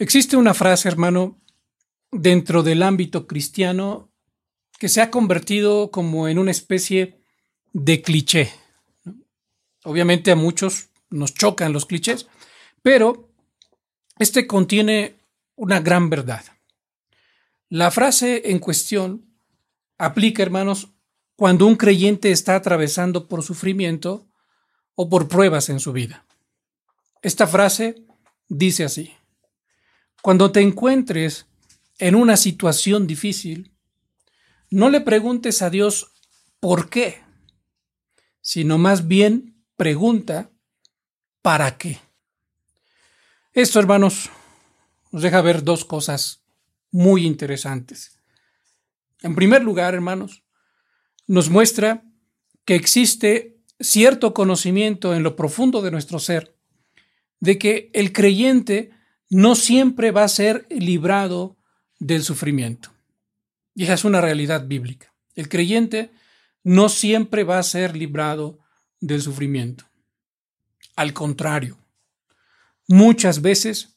Existe una frase, hermano, dentro del ámbito cristiano que se ha convertido como en una especie de cliché. Obviamente a muchos nos chocan los clichés, pero este contiene una gran verdad. La frase en cuestión aplica, hermanos, cuando un creyente está atravesando por sufrimiento o por pruebas en su vida. Esta frase dice así, cuando te encuentres en una situación difícil, no le preguntes a Dios por qué, sino más bien pregunta para qué. Esto, hermanos, nos deja ver dos cosas muy interesantes. En primer lugar, hermanos, nos muestra que existe cierto conocimiento en lo profundo de nuestro ser de que el creyente no siempre va a ser librado del sufrimiento. Y esa es una realidad bíblica. El creyente no siempre va a ser librado del sufrimiento. Al contrario, muchas veces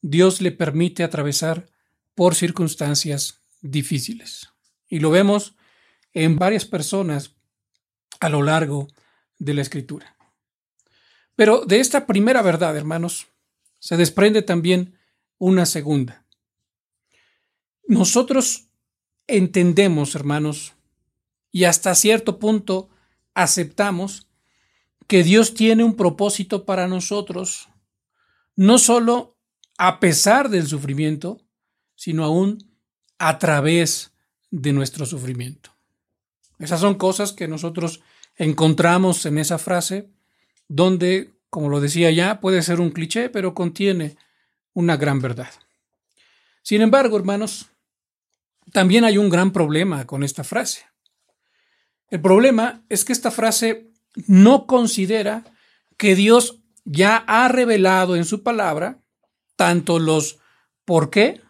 Dios le permite atravesar por circunstancias difíciles. Y lo vemos en varias personas a lo largo de la escritura. Pero de esta primera verdad, hermanos, se desprende también una segunda. Nosotros entendemos, hermanos, y hasta cierto punto aceptamos que Dios tiene un propósito para nosotros, no solo a pesar del sufrimiento, sino aún a través de nuestro sufrimiento. Esas son cosas que nosotros encontramos en esa frase, donde como lo decía ya, puede ser un cliché, pero contiene una gran verdad. Sin embargo, hermanos, también hay un gran problema con esta frase. El problema es que esta frase no considera que Dios ya ha revelado en su palabra tanto los por qué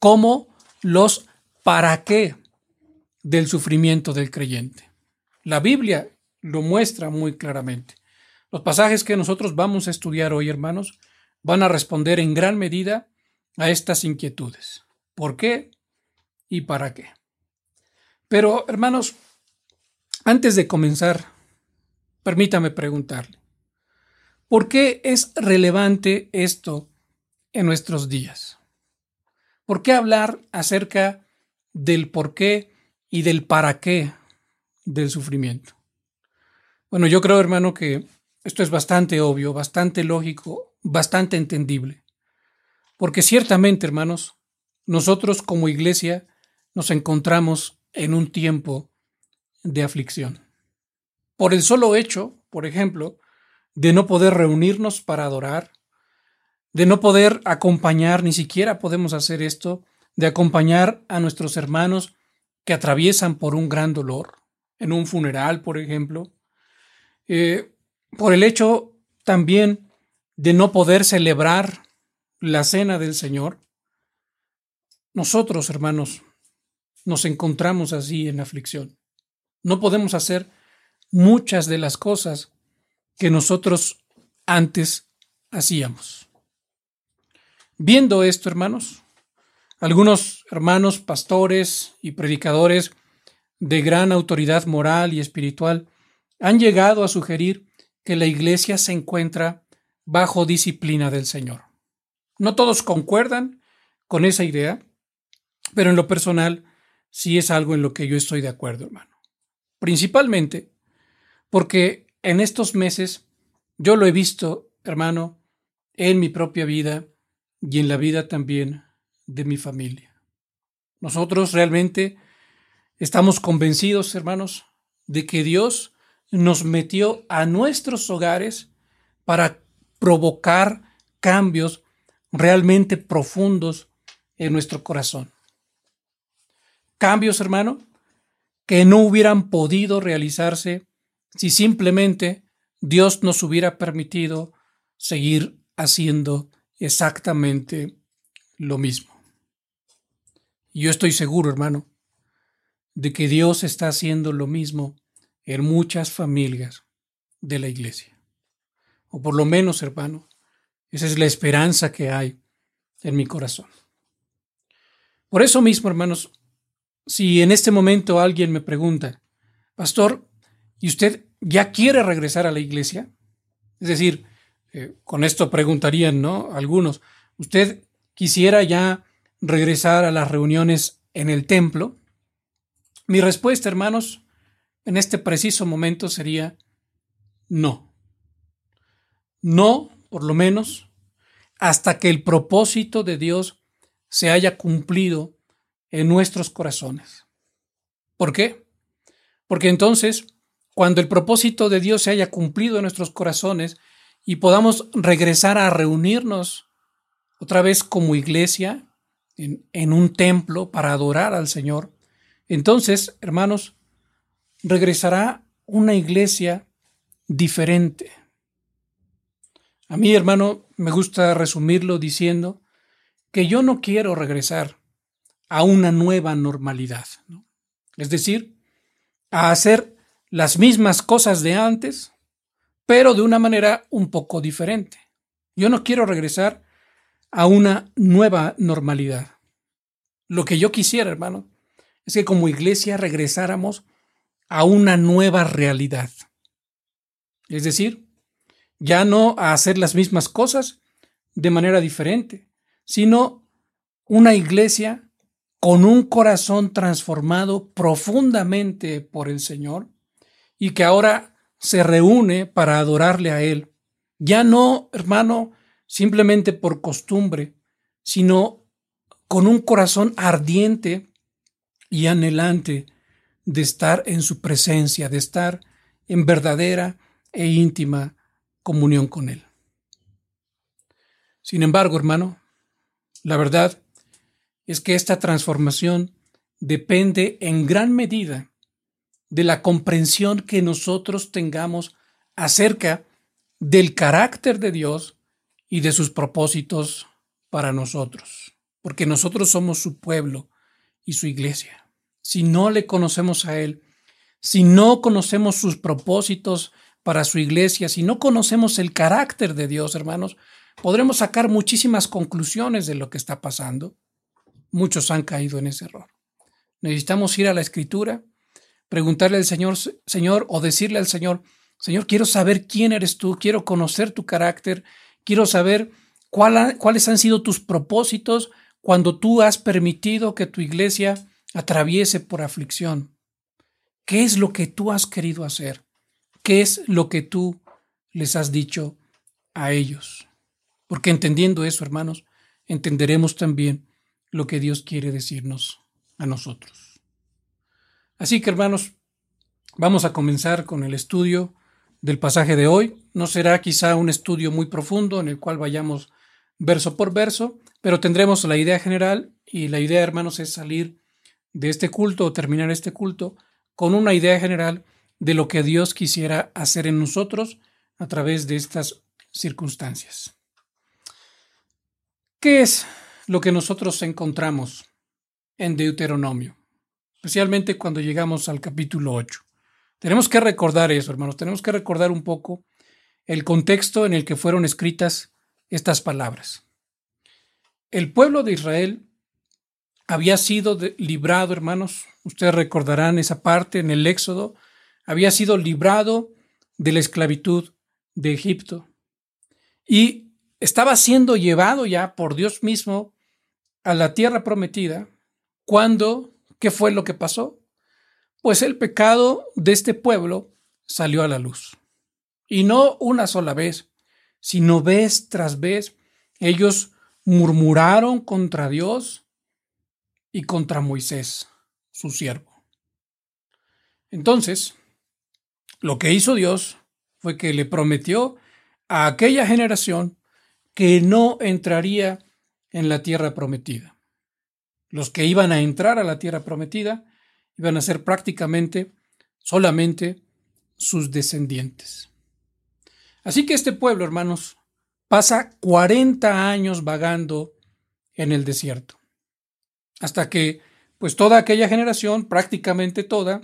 como los para qué del sufrimiento del creyente. La Biblia lo muestra muy claramente. Los pasajes que nosotros vamos a estudiar hoy, hermanos, van a responder en gran medida a estas inquietudes. ¿Por qué y para qué? Pero, hermanos, antes de comenzar, permítame preguntarle, ¿por qué es relevante esto en nuestros días? ¿Por qué hablar acerca del por qué y del para qué del sufrimiento? Bueno, yo creo, hermano, que esto es bastante obvio, bastante lógico, bastante entendible. Porque ciertamente, hermanos, nosotros como iglesia nos encontramos en un tiempo de aflicción. Por el solo hecho, por ejemplo, de no poder reunirnos para adorar, de no poder acompañar, ni siquiera podemos hacer esto, de acompañar a nuestros hermanos que atraviesan por un gran dolor, en un funeral, por ejemplo, eh, por el hecho también de no poder celebrar la cena del Señor, nosotros, hermanos, nos encontramos así en aflicción. No podemos hacer muchas de las cosas que nosotros antes hacíamos. Viendo esto, hermanos, algunos hermanos pastores y predicadores de gran autoridad moral y espiritual han llegado a sugerir que la iglesia se encuentra bajo disciplina del Señor. No todos concuerdan con esa idea, pero en lo personal sí es algo en lo que yo estoy de acuerdo, hermano. Principalmente porque en estos meses yo lo he visto, hermano, en mi propia vida y en la vida también de mi familia. Nosotros realmente estamos convencidos, hermanos, de que Dios nos metió a nuestros hogares para provocar cambios realmente profundos en nuestro corazón. Cambios, hermano, que no hubieran podido realizarse si simplemente Dios nos hubiera permitido seguir haciendo exactamente lo mismo. yo estoy seguro, hermano, de que Dios está haciendo lo mismo en muchas familias de la iglesia. O por lo menos, hermano, esa es la esperanza que hay en mi corazón. Por eso mismo, hermanos, si en este momento alguien me pregunta, Pastor, ¿y usted ya quiere regresar a la iglesia? Es decir, eh, con esto preguntarían, ¿no? Algunos, ¿usted quisiera ya regresar a las reuniones en el templo? Mi respuesta, hermanos, en este preciso momento sería no. No, por lo menos, hasta que el propósito de Dios se haya cumplido en nuestros corazones. ¿Por qué? Porque entonces, cuando el propósito de Dios se haya cumplido en nuestros corazones y podamos regresar a reunirnos otra vez como iglesia en, en un templo para adorar al Señor, entonces, hermanos, regresará una iglesia diferente. A mí, hermano, me gusta resumirlo diciendo que yo no quiero regresar a una nueva normalidad. Es decir, a hacer las mismas cosas de antes, pero de una manera un poco diferente. Yo no quiero regresar a una nueva normalidad. Lo que yo quisiera, hermano, es que como iglesia regresáramos a una nueva realidad. Es decir, ya no a hacer las mismas cosas de manera diferente, sino una iglesia con un corazón transformado profundamente por el Señor y que ahora se reúne para adorarle a Él. Ya no, hermano, simplemente por costumbre, sino con un corazón ardiente y anhelante de estar en su presencia, de estar en verdadera e íntima comunión con Él. Sin embargo, hermano, la verdad es que esta transformación depende en gran medida de la comprensión que nosotros tengamos acerca del carácter de Dios y de sus propósitos para nosotros, porque nosotros somos su pueblo y su iglesia. Si no le conocemos a Él, si no conocemos sus propósitos para su iglesia, si no conocemos el carácter de Dios, hermanos, podremos sacar muchísimas conclusiones de lo que está pasando Muchos han caído en ese error. Necesitamos ir a la escritura, preguntarle al Señor, Señor, o decirle al Señor, Señor, quiero saber quién eres tú, quiero conocer tu carácter, quiero saber cuáles han sido tus propósitos cuando tú has permitido que tu iglesia atraviese por aflicción. ¿Qué es lo que tú has querido hacer? ¿Qué es lo que tú les has dicho a ellos? Porque entendiendo eso, hermanos, entenderemos también lo que Dios quiere decirnos a nosotros. Así que hermanos, vamos a comenzar con el estudio del pasaje de hoy. No será quizá un estudio muy profundo en el cual vayamos verso por verso, pero tendremos la idea general y la idea, hermanos, es salir de este culto o terminar este culto con una idea general de lo que Dios quisiera hacer en nosotros a través de estas circunstancias. ¿Qué es lo que nosotros encontramos en Deuteronomio, especialmente cuando llegamos al capítulo 8. Tenemos que recordar eso, hermanos, tenemos que recordar un poco el contexto en el que fueron escritas estas palabras. El pueblo de Israel había sido librado, hermanos, ustedes recordarán esa parte en el Éxodo, había sido librado de la esclavitud de Egipto y estaba siendo llevado ya por Dios mismo a la tierra prometida cuando, ¿qué fue lo que pasó? Pues el pecado de este pueblo salió a la luz. Y no una sola vez, sino vez tras vez, ellos murmuraron contra Dios y contra Moisés, su siervo. Entonces, lo que hizo Dios fue que le prometió a aquella generación que no entraría en la tierra prometida. Los que iban a entrar a la tierra prometida iban a ser prácticamente solamente sus descendientes. Así que este pueblo, hermanos, pasa 40 años vagando en el desierto, hasta que, pues toda aquella generación, prácticamente toda,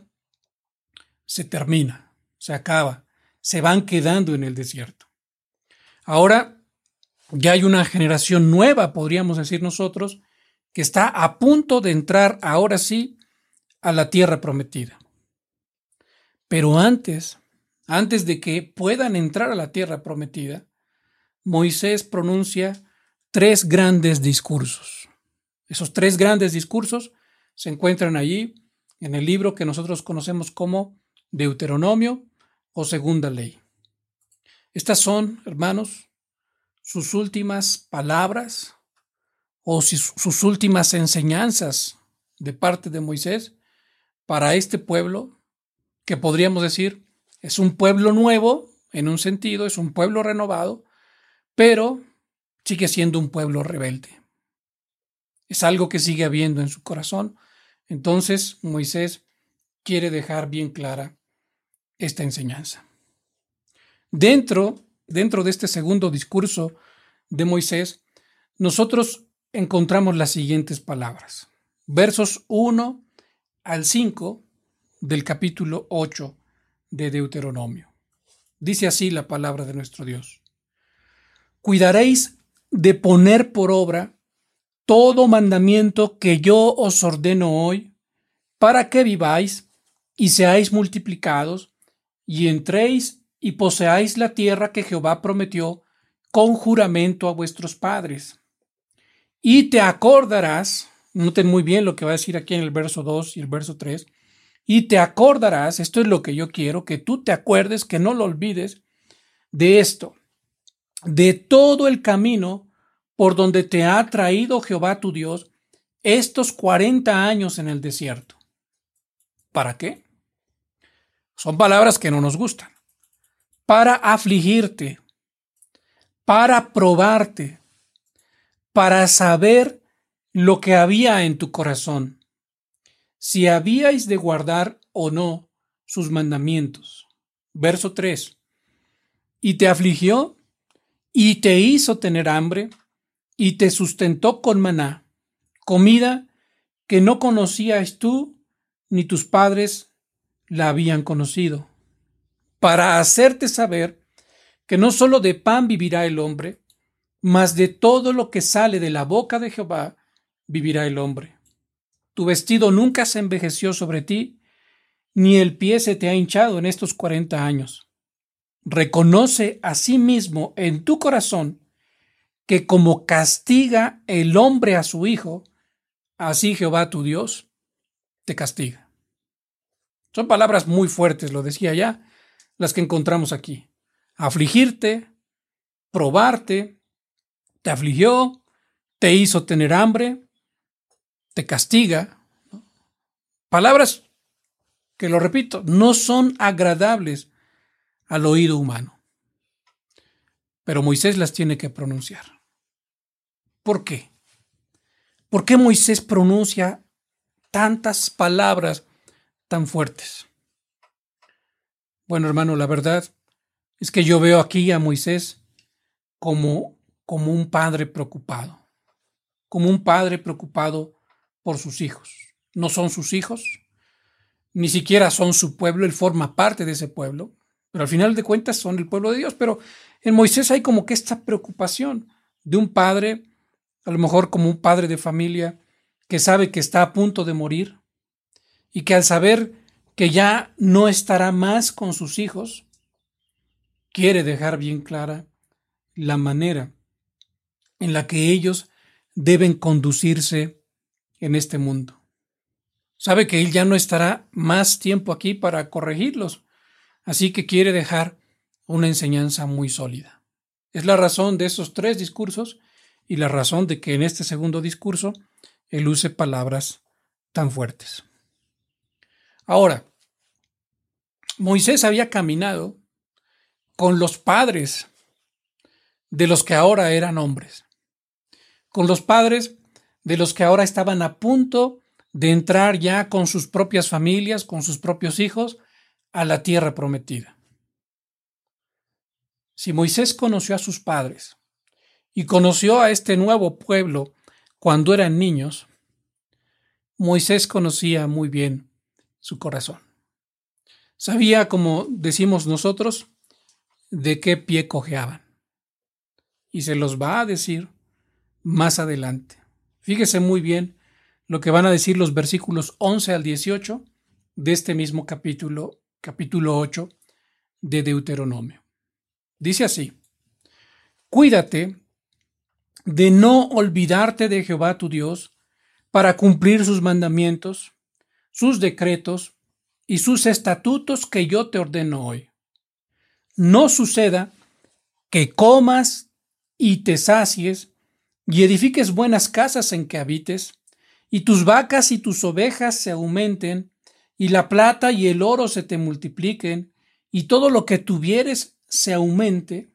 se termina, se acaba, se van quedando en el desierto. Ahora ya hay una generación nueva, podríamos decir nosotros, que está a punto de entrar ahora sí a la tierra prometida. Pero antes, antes de que puedan entrar a la tierra prometida, Moisés pronuncia tres grandes discursos. Esos tres grandes discursos se encuentran allí en el libro que nosotros conocemos como Deuteronomio o Segunda Ley. Estas son, hermanos, sus últimas palabras o sus últimas enseñanzas de parte de Moisés para este pueblo, que podríamos decir es un pueblo nuevo, en un sentido, es un pueblo renovado, pero sigue siendo un pueblo rebelde. Es algo que sigue habiendo en su corazón. Entonces Moisés quiere dejar bien clara esta enseñanza. Dentro, dentro de este segundo discurso de Moisés, nosotros encontramos las siguientes palabras. Versos 1 al 5 del capítulo 8 de Deuteronomio. Dice así la palabra de nuestro Dios. Cuidaréis de poner por obra todo mandamiento que yo os ordeno hoy, para que viváis y seáis multiplicados, y entréis y poseáis la tierra que Jehová prometió con juramento a vuestros padres. Y te acordarás, noten muy bien lo que va a decir aquí en el verso 2 y el verso 3, y te acordarás, esto es lo que yo quiero, que tú te acuerdes, que no lo olvides, de esto, de todo el camino por donde te ha traído Jehová tu Dios estos 40 años en el desierto. ¿Para qué? Son palabras que no nos gustan. Para afligirte, para probarte, para saber lo que había en tu corazón si habíais de guardar o no sus mandamientos. Verso 3. Y te afligió y te hizo tener hambre y te sustentó con maná, comida que no conocías tú ni tus padres la habían conocido, para hacerte saber que no sólo de pan vivirá el hombre, mas de todo lo que sale de la boca de Jehová vivirá el hombre. Tu vestido nunca se envejeció sobre ti, ni el pie se te ha hinchado en estos cuarenta años. Reconoce a sí mismo en tu corazón que como castiga el hombre a su hijo, así Jehová tu Dios te castiga. Son palabras muy fuertes, lo decía ya, las que encontramos aquí. Afligirte, probarte, te afligió, te hizo tener hambre, te castiga. Palabras que, lo repito, no son agradables al oído humano. Pero Moisés las tiene que pronunciar. ¿Por qué? ¿Por qué Moisés pronuncia tantas palabras tan fuertes? Bueno, hermano, la verdad es que yo veo aquí a Moisés como, como un padre preocupado, como un padre preocupado por sus hijos. No son sus hijos, ni siquiera son su pueblo, él forma parte de ese pueblo, pero al final de cuentas son el pueblo de Dios. Pero en Moisés hay como que esta preocupación de un padre, a lo mejor como un padre de familia, que sabe que está a punto de morir y que al saber que ya no estará más con sus hijos, quiere dejar bien clara la manera en la que ellos deben conducirse en este mundo. Sabe que Él ya no estará más tiempo aquí para corregirlos, así que quiere dejar una enseñanza muy sólida. Es la razón de esos tres discursos y la razón de que en este segundo discurso Él use palabras tan fuertes. Ahora, Moisés había caminado con los padres de los que ahora eran hombres, con los padres de los que ahora estaban a punto de entrar ya con sus propias familias, con sus propios hijos, a la tierra prometida. Si Moisés conoció a sus padres y conoció a este nuevo pueblo cuando eran niños, Moisés conocía muy bien su corazón. Sabía, como decimos nosotros, de qué pie cojeaban. y se los va a decir más adelante. Fíjese muy bien lo que van a decir los versículos 11 al 18 de este mismo capítulo, capítulo 8 de Deuteronomio. Dice así, cuídate de no olvidarte de Jehová tu Dios para cumplir sus mandamientos, sus decretos y sus estatutos que yo te ordeno hoy. No suceda que comas y te sacies y edifiques buenas casas en que habites, y tus vacas y tus ovejas se aumenten, y la plata y el oro se te multipliquen, y todo lo que tuvieres se aumente,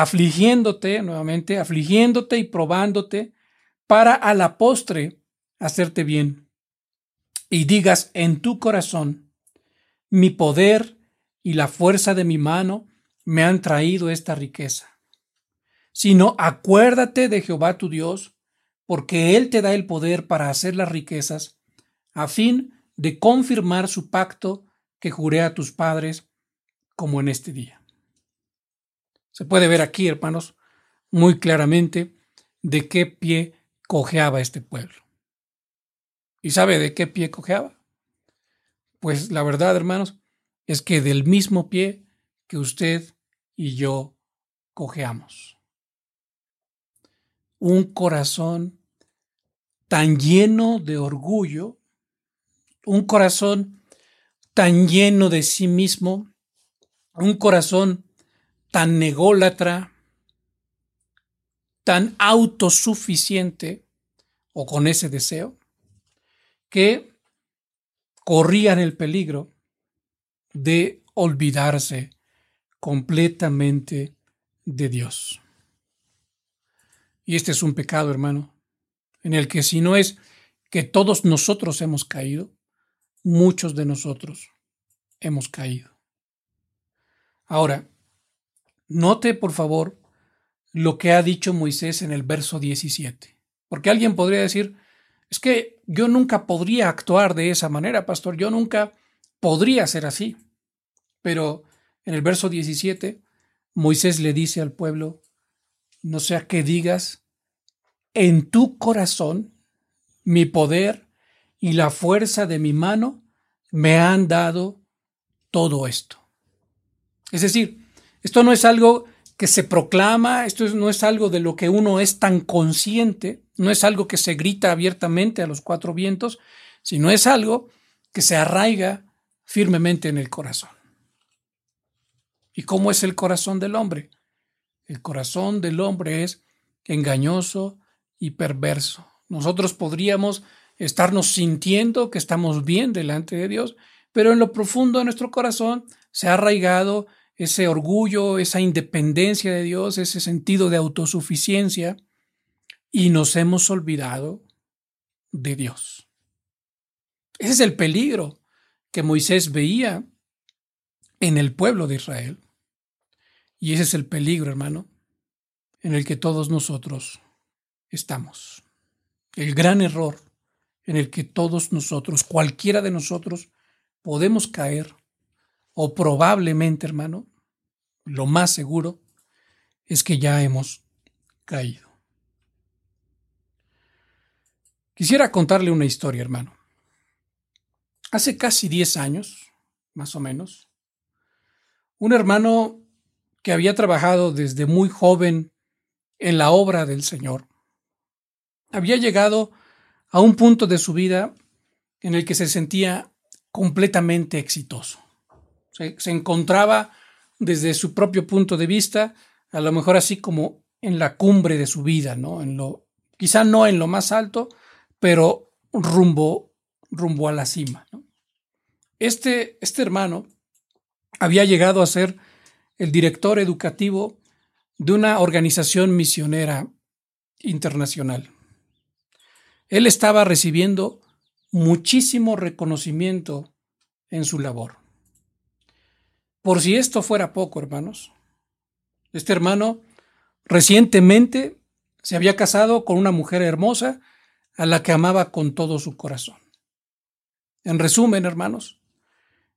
afligiéndote nuevamente, afligiéndote y probándote, para a la postre hacerte bien. Y digas en tu corazón, mi poder y la fuerza de mi mano me han traído esta riqueza sino acuérdate de Jehová tu Dios, porque Él te da el poder para hacer las riquezas, a fin de confirmar su pacto que juré a tus padres, como en este día. Se puede ver aquí, hermanos, muy claramente de qué pie cojeaba este pueblo. ¿Y sabe de qué pie cojeaba? Pues la verdad, hermanos, es que del mismo pie que usted y yo cojeamos un corazón tan lleno de orgullo, un corazón tan lleno de sí mismo, un corazón tan nególatra, tan autosuficiente o con ese deseo, que corrían el peligro de olvidarse completamente de Dios. Y este es un pecado, hermano, en el que si no es que todos nosotros hemos caído, muchos de nosotros hemos caído. Ahora, note por favor lo que ha dicho Moisés en el verso 17, porque alguien podría decir, es que yo nunca podría actuar de esa manera, pastor, yo nunca podría ser así. Pero en el verso 17, Moisés le dice al pueblo, no sea que digas, en tu corazón mi poder y la fuerza de mi mano me han dado todo esto. Es decir, esto no es algo que se proclama, esto no es algo de lo que uno es tan consciente, no es algo que se grita abiertamente a los cuatro vientos, sino es algo que se arraiga firmemente en el corazón. ¿Y cómo es el corazón del hombre? El corazón del hombre es engañoso y perverso. Nosotros podríamos estarnos sintiendo que estamos bien delante de Dios, pero en lo profundo de nuestro corazón se ha arraigado ese orgullo, esa independencia de Dios, ese sentido de autosuficiencia, y nos hemos olvidado de Dios. Ese es el peligro que Moisés veía en el pueblo de Israel. Y ese es el peligro, hermano, en el que todos nosotros estamos. El gran error en el que todos nosotros, cualquiera de nosotros, podemos caer, o probablemente, hermano, lo más seguro es que ya hemos caído. Quisiera contarle una historia, hermano. Hace casi 10 años, más o menos, un hermano que había trabajado desde muy joven en la obra del Señor. Había llegado a un punto de su vida en el que se sentía completamente exitoso. Se, encontraba desde su propio punto de vista, a lo mejor así como en la cumbre de su vida, ¿no? En lo, quizá no en lo más alto, pero rumbo, rumbo a la cima. Este, este hermano había llegado a ser el director educativo de una organización misionera internacional. Él estaba recibiendo muchísimo reconocimiento en su labor. Por si esto fuera poco, hermanos, este hermano recientemente se había casado con una mujer hermosa a la que amaba con todo su corazón. En resumen, hermanos,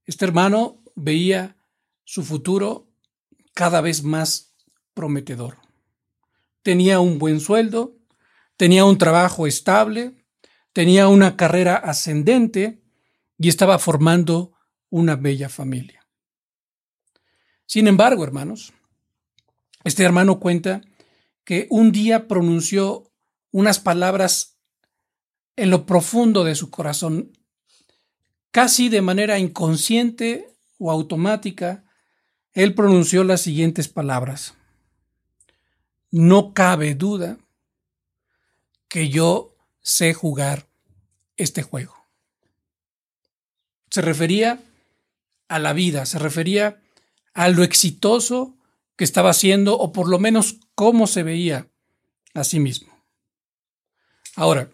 este hermano veía su futuro cada vez más prometedor. Tenía un buen sueldo, tenía un trabajo estable, tenía una carrera ascendente y estaba formando una bella familia. Sin embargo, hermanos, este hermano cuenta que un día pronunció unas palabras en lo profundo de su corazón, casi de manera inconsciente o automática, él pronunció las siguientes palabras. No cabe duda que yo sé jugar este juego. Se refería a la vida, se refería a lo exitoso que estaba haciendo o por lo menos cómo se veía a sí mismo. Ahora,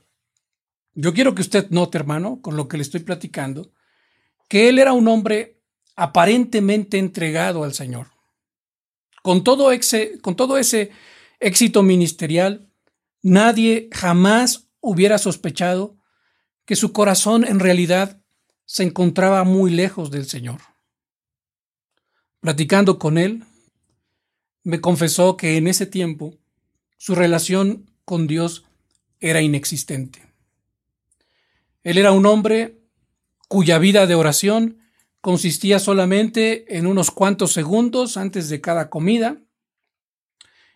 yo quiero que usted note, hermano, con lo que le estoy platicando, que él era un hombre aparentemente entregado al Señor. Con todo, ese, con todo ese éxito ministerial, nadie jamás hubiera sospechado que su corazón en realidad se encontraba muy lejos del Señor. Platicando con él, me confesó que en ese tiempo su relación con Dios era inexistente. Él era un hombre cuya vida de oración consistía solamente en unos cuantos segundos antes de cada comida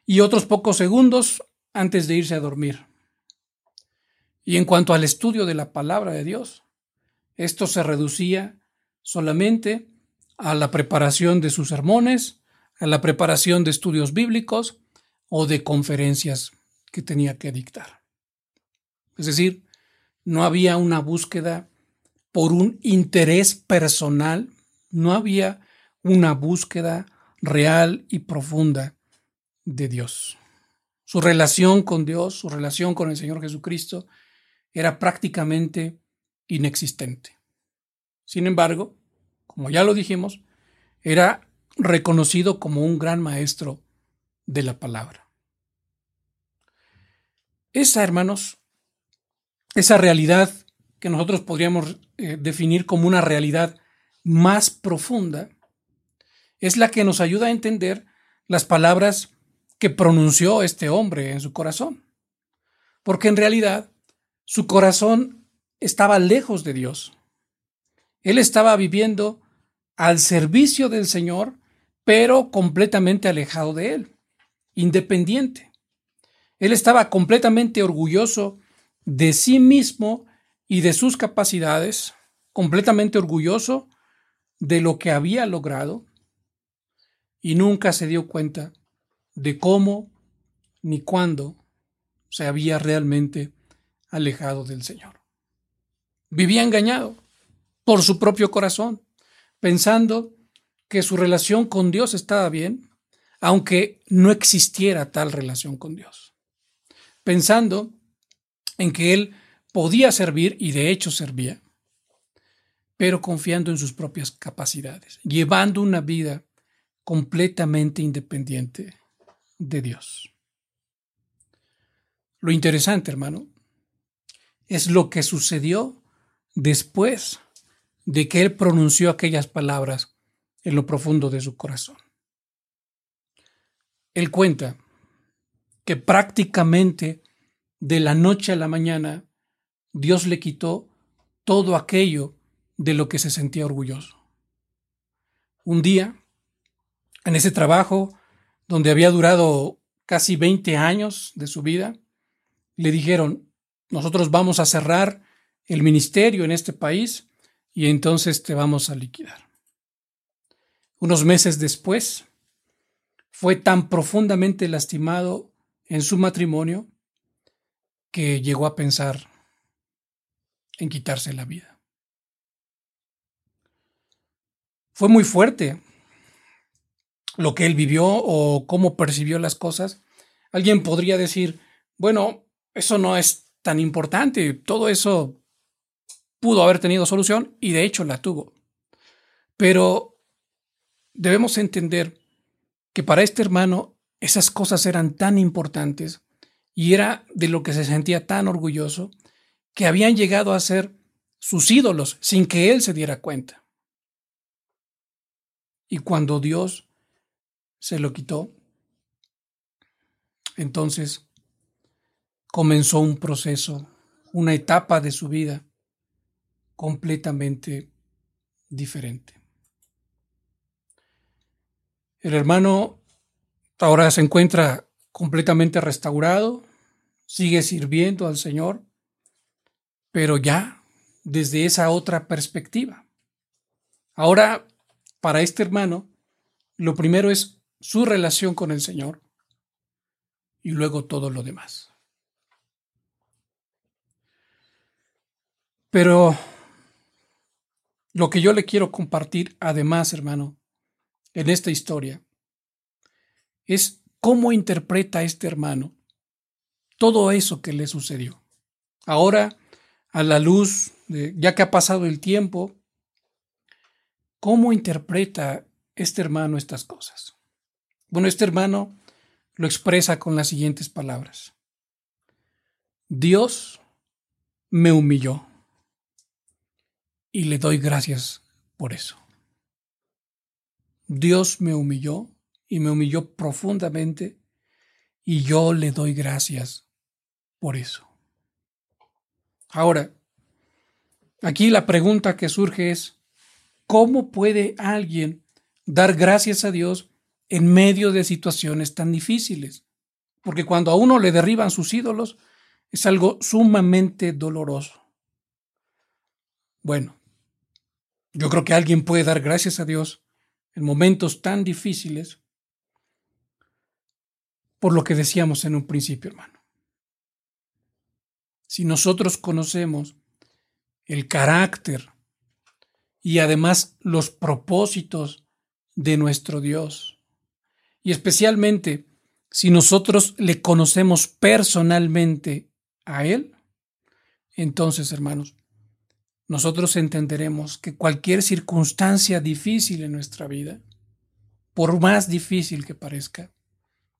y otros pocos segundos antes de irse a dormir. Y en cuanto al estudio de la palabra de Dios, esto se reducía solamente a la preparación de sus sermones, a la preparación de estudios bíblicos o de conferencias que tenía que dictar. Es decir, no había una búsqueda por un interés personal, no había una búsqueda real y profunda de Dios. Su relación con Dios, su relación con el Señor Jesucristo, era prácticamente inexistente. Sin embargo, como ya lo dijimos, era reconocido como un gran maestro de la palabra. Esa, hermanos, esa realidad que nosotros podríamos eh, definir como una realidad más profunda, es la que nos ayuda a entender las palabras que pronunció este hombre en su corazón. Porque en realidad su corazón estaba lejos de Dios. Él estaba viviendo al servicio del Señor, pero completamente alejado de Él, independiente. Él estaba completamente orgulloso de sí mismo y de sus capacidades, completamente orgulloso de lo que había logrado y nunca se dio cuenta de cómo ni cuándo se había realmente alejado del Señor. Vivía engañado por su propio corazón, pensando que su relación con Dios estaba bien, aunque no existiera tal relación con Dios. Pensando en que Él podía servir y de hecho servía, pero confiando en sus propias capacidades, llevando una vida completamente independiente de Dios. Lo interesante, hermano, es lo que sucedió después de que él pronunció aquellas palabras en lo profundo de su corazón. Él cuenta que prácticamente de la noche a la mañana Dios le quitó todo aquello de lo que se sentía orgulloso. Un día, en ese trabajo donde había durado casi 20 años de su vida, le dijeron, nosotros vamos a cerrar el ministerio en este país y entonces te vamos a liquidar. Unos meses después, fue tan profundamente lastimado en su matrimonio que llegó a pensar en quitarse la vida. Fue muy fuerte lo que él vivió o cómo percibió las cosas. Alguien podría decir, bueno, eso no es tan importante, todo eso pudo haber tenido solución y de hecho la tuvo. Pero debemos entender que para este hermano esas cosas eran tan importantes y era de lo que se sentía tan orgulloso que habían llegado a ser sus ídolos sin que él se diera cuenta. Y cuando Dios se lo quitó, entonces comenzó un proceso, una etapa de su vida completamente diferente. El hermano ahora se encuentra completamente restaurado, sigue sirviendo al Señor, pero ya desde esa otra perspectiva. Ahora, para este hermano, lo primero es su relación con el Señor y luego todo lo demás. Pero lo que yo le quiero compartir, además, hermano, en esta historia, es cómo interpreta este hermano todo eso que le sucedió. Ahora, a la luz de, ya que ha pasado el tiempo, ¿cómo interpreta este hermano estas cosas? Bueno, este hermano lo expresa con las siguientes palabras. Dios me humilló y le doy gracias por eso. Dios me humilló y me humilló profundamente y yo le doy gracias por eso. Ahora, aquí la pregunta que surge es, ¿cómo puede alguien dar gracias a Dios en medio de situaciones tan difíciles? Porque cuando a uno le derriban sus ídolos, es algo sumamente doloroso. Bueno, yo creo que alguien puede dar gracias a Dios en momentos tan difíciles por lo que decíamos en un principio, hermano. Si nosotros conocemos el carácter y además los propósitos de nuestro Dios, y especialmente si nosotros le conocemos personalmente a Él, entonces, hermanos, nosotros entenderemos que cualquier circunstancia difícil en nuestra vida, por más difícil que parezca,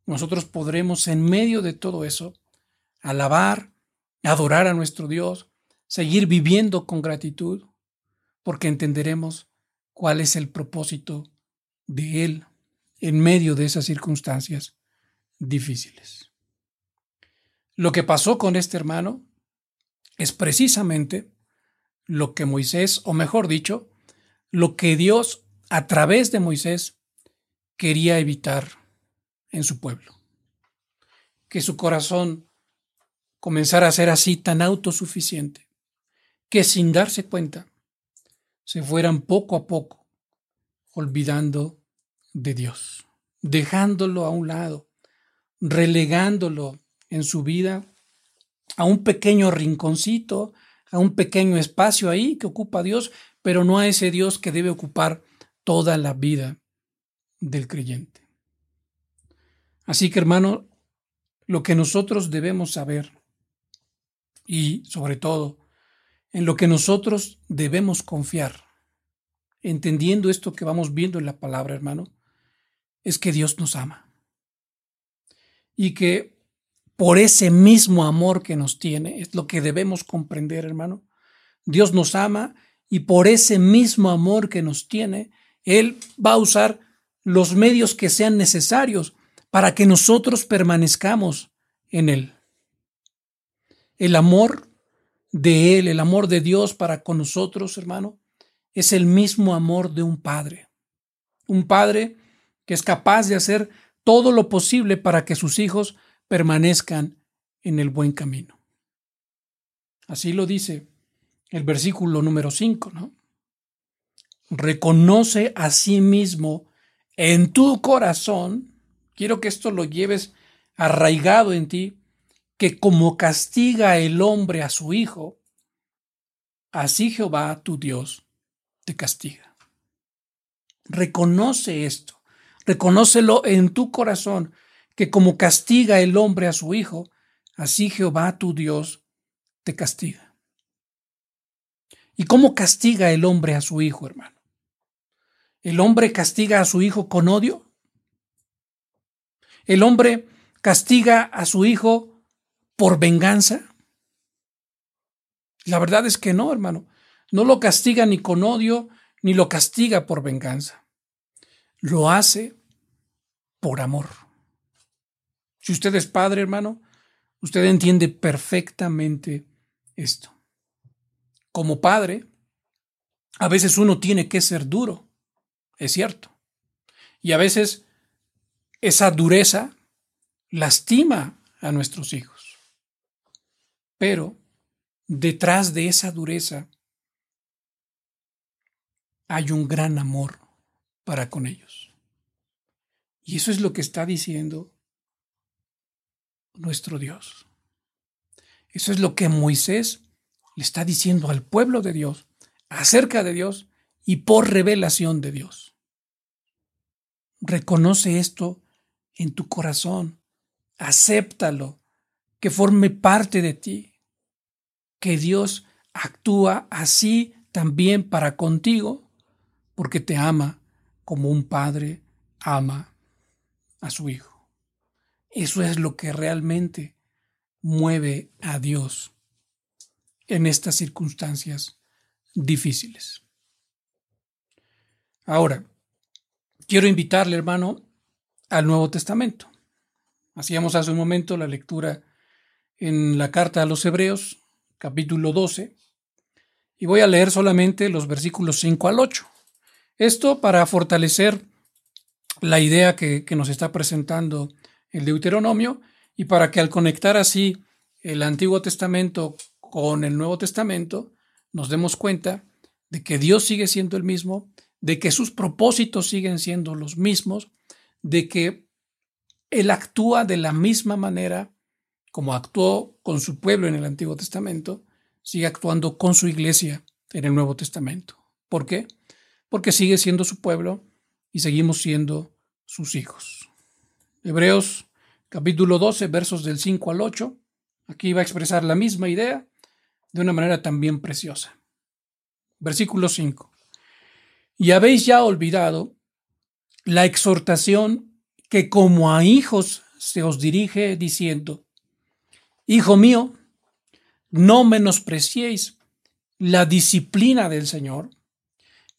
nosotros podremos en medio de todo eso alabar, adorar a nuestro Dios, seguir viviendo con gratitud, porque entenderemos cuál es el propósito de Él en medio de esas circunstancias difíciles. Lo que pasó con este hermano es precisamente lo que Moisés, o mejor dicho, lo que Dios a través de Moisés quería evitar en su pueblo. Que su corazón comenzara a ser así tan autosuficiente, que sin darse cuenta se fueran poco a poco olvidando de Dios, dejándolo a un lado, relegándolo en su vida a un pequeño rinconcito a un pequeño espacio ahí que ocupa Dios, pero no a ese Dios que debe ocupar toda la vida del creyente. Así que hermano, lo que nosotros debemos saber y sobre todo en lo que nosotros debemos confiar, entendiendo esto que vamos viendo en la palabra, hermano, es que Dios nos ama. Y que por ese mismo amor que nos tiene, es lo que debemos comprender, hermano. Dios nos ama y por ese mismo amor que nos tiene, Él va a usar los medios que sean necesarios para que nosotros permanezcamos en Él. El amor de Él, el amor de Dios para con nosotros, hermano, es el mismo amor de un padre. Un padre que es capaz de hacer todo lo posible para que sus hijos permanezcan en el buen camino. Así lo dice el versículo número 5, ¿no? Reconoce a sí mismo en tu corazón, quiero que esto lo lleves arraigado en ti, que como castiga el hombre a su hijo, así Jehová tu Dios te castiga. Reconoce esto, reconócelo en tu corazón, que como castiga el hombre a su hijo, así Jehová tu Dios te castiga. ¿Y cómo castiga el hombre a su hijo, hermano? ¿El hombre castiga a su hijo con odio? ¿El hombre castiga a su hijo por venganza? La verdad es que no, hermano. No lo castiga ni con odio, ni lo castiga por venganza. Lo hace por amor. Si usted es padre, hermano, usted entiende perfectamente esto. Como padre, a veces uno tiene que ser duro, es cierto. Y a veces esa dureza lastima a nuestros hijos. Pero detrás de esa dureza hay un gran amor para con ellos. Y eso es lo que está diciendo nuestro Dios. Eso es lo que Moisés le está diciendo al pueblo de Dios acerca de Dios y por revelación de Dios. Reconoce esto en tu corazón, acéptalo, que forme parte de ti, que Dios actúa así también para contigo, porque te ama como un padre ama a su hijo. Eso es lo que realmente mueve a Dios en estas circunstancias difíciles. Ahora, quiero invitarle, hermano, al Nuevo Testamento. Hacíamos hace un momento la lectura en la carta a los Hebreos, capítulo 12, y voy a leer solamente los versículos 5 al 8. Esto para fortalecer la idea que, que nos está presentando el Deuteronomio y para que al conectar así el Antiguo Testamento con el Nuevo Testamento, nos demos cuenta de que Dios sigue siendo el mismo, de que sus propósitos siguen siendo los mismos, de que Él actúa de la misma manera como actuó con su pueblo en el Antiguo Testamento, sigue actuando con su iglesia en el Nuevo Testamento. ¿Por qué? Porque sigue siendo su pueblo y seguimos siendo sus hijos. Hebreos capítulo 12, versos del 5 al 8. Aquí va a expresar la misma idea de una manera también preciosa. Versículo 5. Y habéis ya olvidado la exhortación que como a hijos se os dirige diciendo, Hijo mío, no menospreciéis la disciplina del Señor,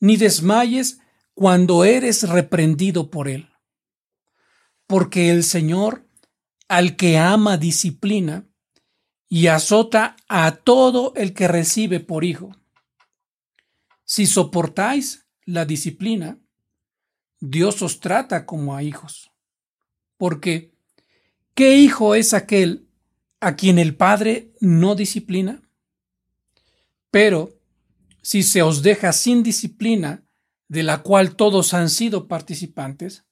ni desmayes cuando eres reprendido por Él. Porque el Señor, al que ama disciplina, y azota a todo el que recibe por hijo. Si soportáis la disciplina, Dios os trata como a hijos. Porque, ¿qué hijo es aquel a quien el Padre no disciplina? Pero, si se os deja sin disciplina, de la cual todos han sido participantes,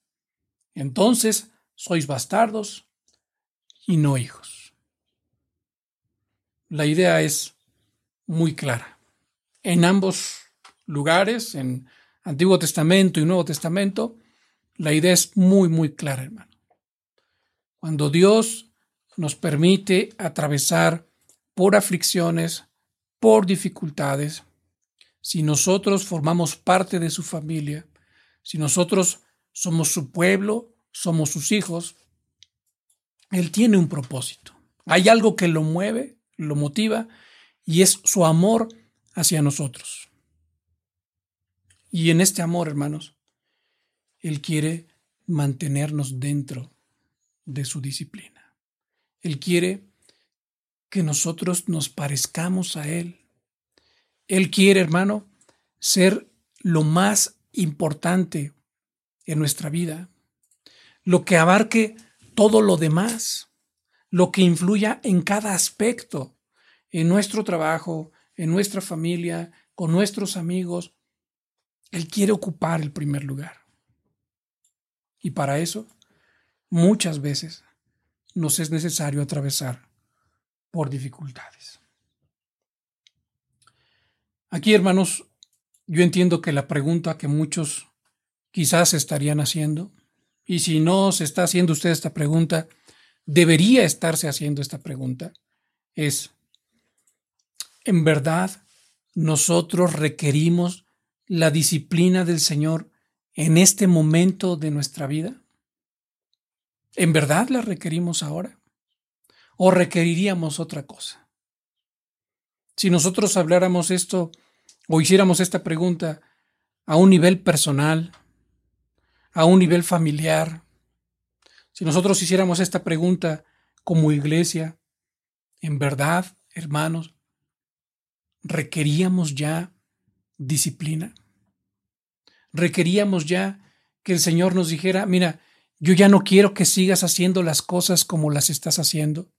entonces sois bastardos y no hijos. La idea es muy clara. En ambos lugares, en Antiguo Testamento y Nuevo Testamento, la idea es muy, muy clara, hermano. Cuando Dios nos permite atravesar por aflicciones, por dificultades, si nosotros formamos parte de su familia, si nosotros somos su pueblo, somos sus hijos, Él tiene un propósito. Hay algo que lo mueve lo motiva y es su amor hacia nosotros. Y en este amor, hermanos, Él quiere mantenernos dentro de su disciplina. Él quiere que nosotros nos parezcamos a Él. Él quiere, hermano, ser lo más importante en nuestra vida, lo que abarque todo lo demás lo que influya en cada aspecto, en nuestro trabajo, en nuestra familia, con nuestros amigos. Él quiere ocupar el primer lugar. Y para eso, muchas veces nos es necesario atravesar por dificultades. Aquí, hermanos, yo entiendo que la pregunta que muchos quizás estarían haciendo, y si no se está haciendo usted esta pregunta, debería estarse haciendo esta pregunta es, ¿en verdad nosotros requerimos la disciplina del Señor en este momento de nuestra vida? ¿En verdad la requerimos ahora? ¿O requeriríamos otra cosa? Si nosotros habláramos esto o hiciéramos esta pregunta a un nivel personal, a un nivel familiar, si nosotros hiciéramos esta pregunta como iglesia, en verdad, hermanos, requeríamos ya disciplina. Requeríamos ya que el Señor nos dijera, mira, yo ya no quiero que sigas haciendo las cosas como las estás haciendo.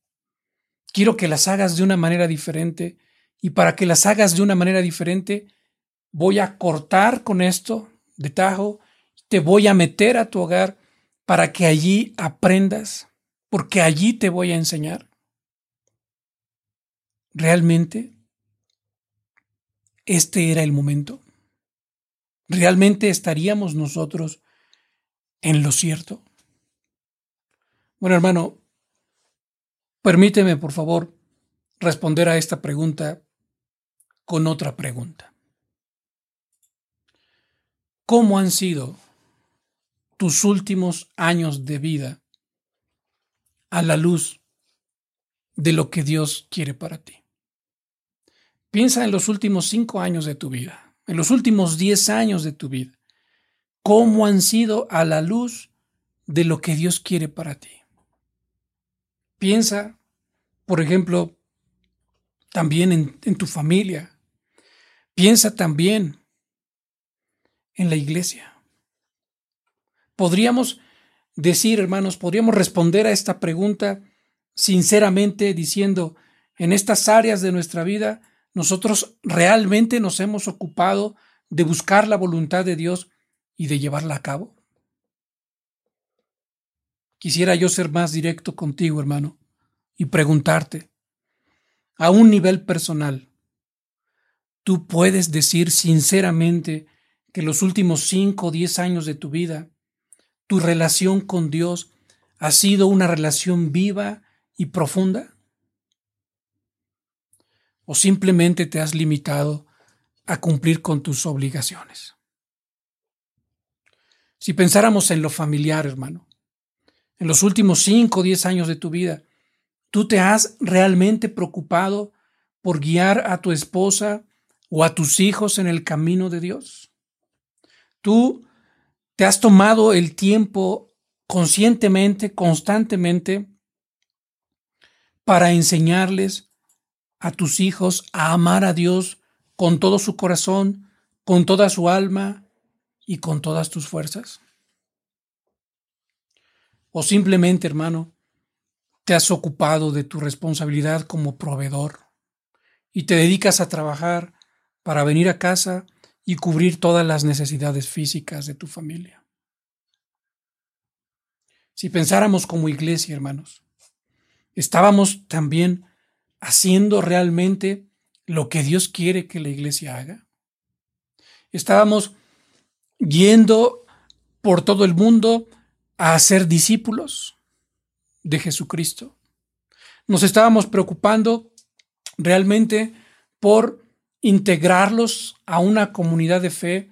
Quiero que las hagas de una manera diferente y para que las hagas de una manera diferente, voy a cortar con esto de tajo, te voy a meter a tu hogar para que allí aprendas, porque allí te voy a enseñar. ¿Realmente este era el momento? ¿Realmente estaríamos nosotros en lo cierto? Bueno, hermano, permíteme, por favor, responder a esta pregunta con otra pregunta. ¿Cómo han sido tus últimos años de vida a la luz de lo que Dios quiere para ti? Piensa en los últimos cinco años de tu vida, en los últimos diez años de tu vida. ¿Cómo han sido a la luz de lo que Dios quiere para ti? Piensa, por ejemplo, también en, en tu familia. Piensa también en la iglesia. Podríamos decir, hermanos, podríamos responder a esta pregunta sinceramente diciendo, en estas áreas de nuestra vida nosotros realmente nos hemos ocupado de buscar la voluntad de Dios y de llevarla a cabo? Quisiera yo ser más directo contigo, hermano, y preguntarte, a un nivel personal, ¿tú puedes decir sinceramente que los últimos cinco o diez años de tu vida, tu relación con Dios ha sido una relación viva y profunda? o simplemente te has limitado a cumplir con tus obligaciones. Si pensáramos en lo familiar, hermano, en los últimos cinco o diez años de tu vida, ¿tú te has realmente preocupado por guiar a tu esposa o a tus hijos en el camino de Dios? ¿Tú te has tomado el tiempo conscientemente, constantemente, para enseñarles a tus hijos a amar a Dios con todo su corazón, con toda su alma y con todas tus fuerzas? ¿O simplemente, hermano, te has ocupado de tu responsabilidad como proveedor y te dedicas a trabajar para venir a casa y cubrir todas las necesidades físicas de tu familia? Si pensáramos como iglesia, hermanos, estábamos también haciendo realmente lo que Dios quiere que la iglesia haga. Estábamos yendo por todo el mundo a ser discípulos de Jesucristo. Nos estábamos preocupando realmente por integrarlos a una comunidad de fe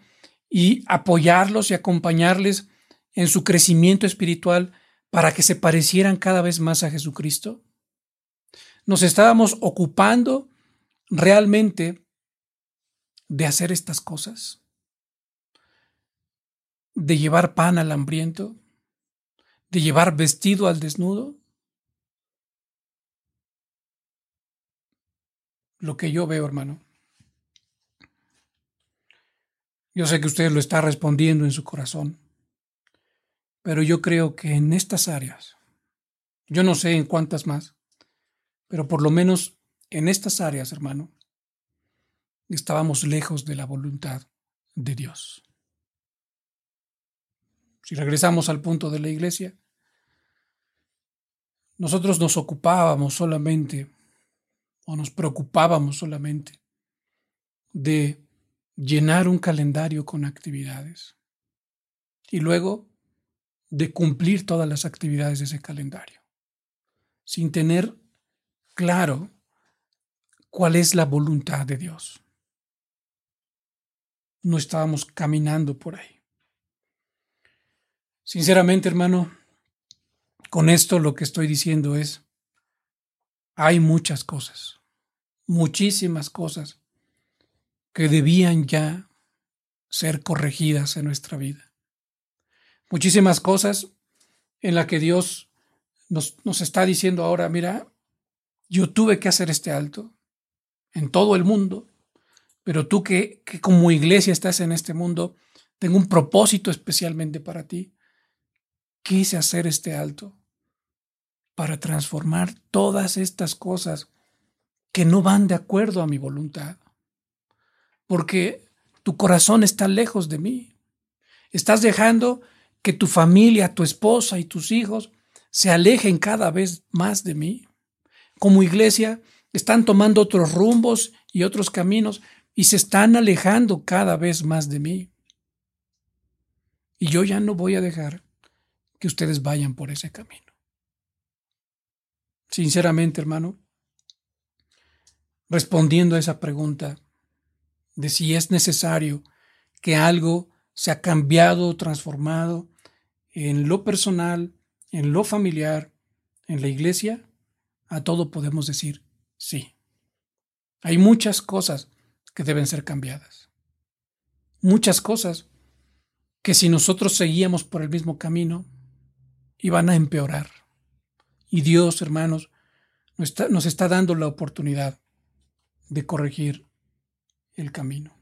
y apoyarlos y acompañarles en su crecimiento espiritual para que se parecieran cada vez más a Jesucristo nos estábamos ocupando realmente de hacer estas cosas, de llevar pan al hambriento, de llevar vestido al desnudo. Lo que yo veo, hermano. Yo sé que usted lo está respondiendo en su corazón, pero yo creo que en estas áreas, yo no sé en cuántas más, pero por lo menos en estas áreas, hermano, estábamos lejos de la voluntad de Dios. Si regresamos al punto de la iglesia, nosotros nos ocupábamos solamente o nos preocupábamos solamente de llenar un calendario con actividades y luego de cumplir todas las actividades de ese calendario. sin tener claro cuál es la voluntad de Dios. No estábamos caminando por ahí. Sinceramente, hermano, con esto lo que estoy diciendo es, hay muchas cosas, muchísimas cosas que debían ya ser corregidas en nuestra vida. Muchísimas cosas en las que Dios nos, nos está diciendo ahora, mira, yo tuve que hacer este alto en todo el mundo, pero tú que, que como iglesia estás en este mundo, tengo un propósito especialmente para ti. Quise hacer este alto para transformar todas estas cosas que no van de acuerdo a mi voluntad. Porque tu corazón está lejos de mí. Estás dejando que tu familia, tu esposa y tus hijos se alejen cada vez más de mí. Como iglesia, están tomando otros rumbos y otros caminos y se están alejando cada vez más de mí. Y yo ya no voy a dejar que ustedes vayan por ese camino. Sinceramente, hermano, respondiendo a esa pregunta de si es necesario que algo se ha cambiado o transformado en lo personal, en lo familiar, en la iglesia, a todo podemos decir sí. Hay muchas cosas que deben ser cambiadas. Muchas cosas que si nosotros seguíamos por el mismo camino, iban a empeorar. Y Dios, hermanos, nos está, nos está dando la oportunidad de corregir el camino.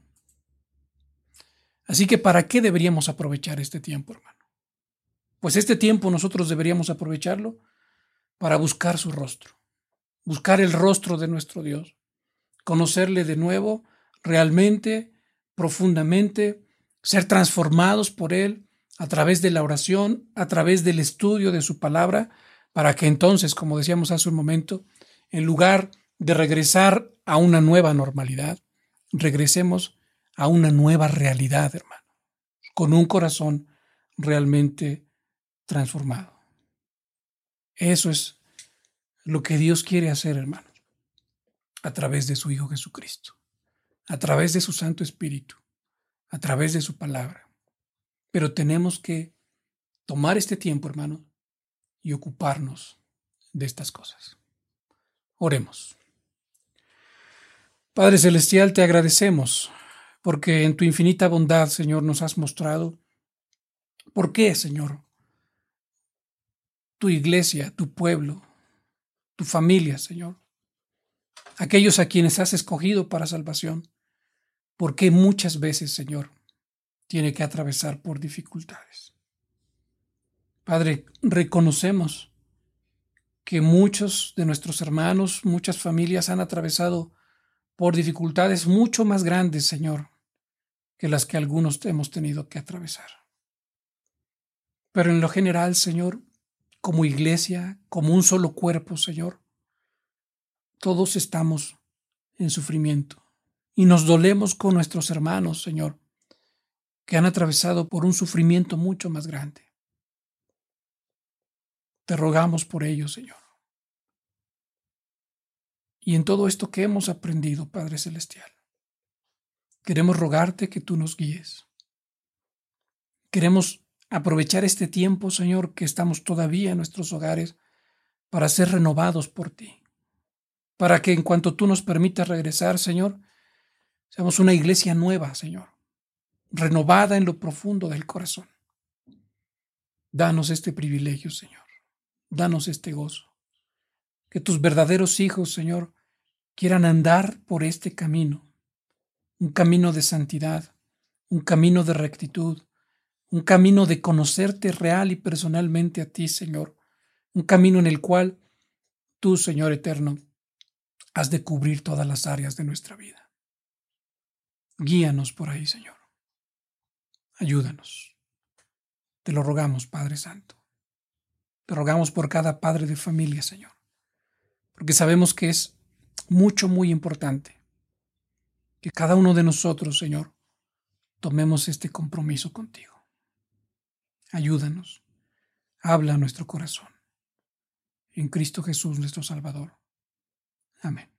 Así que, ¿para qué deberíamos aprovechar este tiempo, hermano? Pues este tiempo nosotros deberíamos aprovecharlo para buscar su rostro, buscar el rostro de nuestro Dios, conocerle de nuevo, realmente, profundamente, ser transformados por Él a través de la oración, a través del estudio de su palabra, para que entonces, como decíamos hace un momento, en lugar de regresar a una nueva normalidad, regresemos a una nueva realidad, hermano, con un corazón realmente transformado. Eso es lo que Dios quiere hacer, hermano, a través de su Hijo Jesucristo, a través de su Santo Espíritu, a través de su palabra. Pero tenemos que tomar este tiempo, hermano, y ocuparnos de estas cosas. Oremos. Padre Celestial, te agradecemos porque en tu infinita bondad, Señor, nos has mostrado por qué, Señor, tu iglesia, tu pueblo, tu familia, Señor, aquellos a quienes has escogido para salvación, por qué muchas veces, Señor, tiene que atravesar por dificultades. Padre, reconocemos que muchos de nuestros hermanos, muchas familias han atravesado por dificultades mucho más grandes, Señor, que las que algunos hemos tenido que atravesar. Pero en lo general, Señor, como iglesia, como un solo cuerpo, Señor, todos estamos en sufrimiento y nos dolemos con nuestros hermanos, Señor, que han atravesado por un sufrimiento mucho más grande. Te rogamos por ello, Señor. Y en todo esto que hemos aprendido, Padre Celestial, queremos rogarte que tú nos guíes. Queremos aprovechar este tiempo, Señor, que estamos todavía en nuestros hogares, para ser renovados por ti. Para que en cuanto tú nos permitas regresar, Señor, seamos una iglesia nueva, Señor, renovada en lo profundo del corazón. Danos este privilegio, Señor danos este gozo. Que tus verdaderos hijos, Señor, quieran andar por este camino, un camino de santidad, un camino de rectitud, un camino de conocerte real y personalmente a ti, Señor, un camino en el cual tú, Señor eterno, has de cubrir todas las áreas de nuestra vida. Guíanos por ahí, Señor. Ayúdanos. Te lo rogamos, Padre Santo. Te rogamos por cada padre de familia, Señor, porque sabemos que es mucho, muy importante que cada uno de nosotros, Señor, tomemos este compromiso contigo. Ayúdanos, habla nuestro corazón. en Cristo Jesús nuestro Salvador. Amén.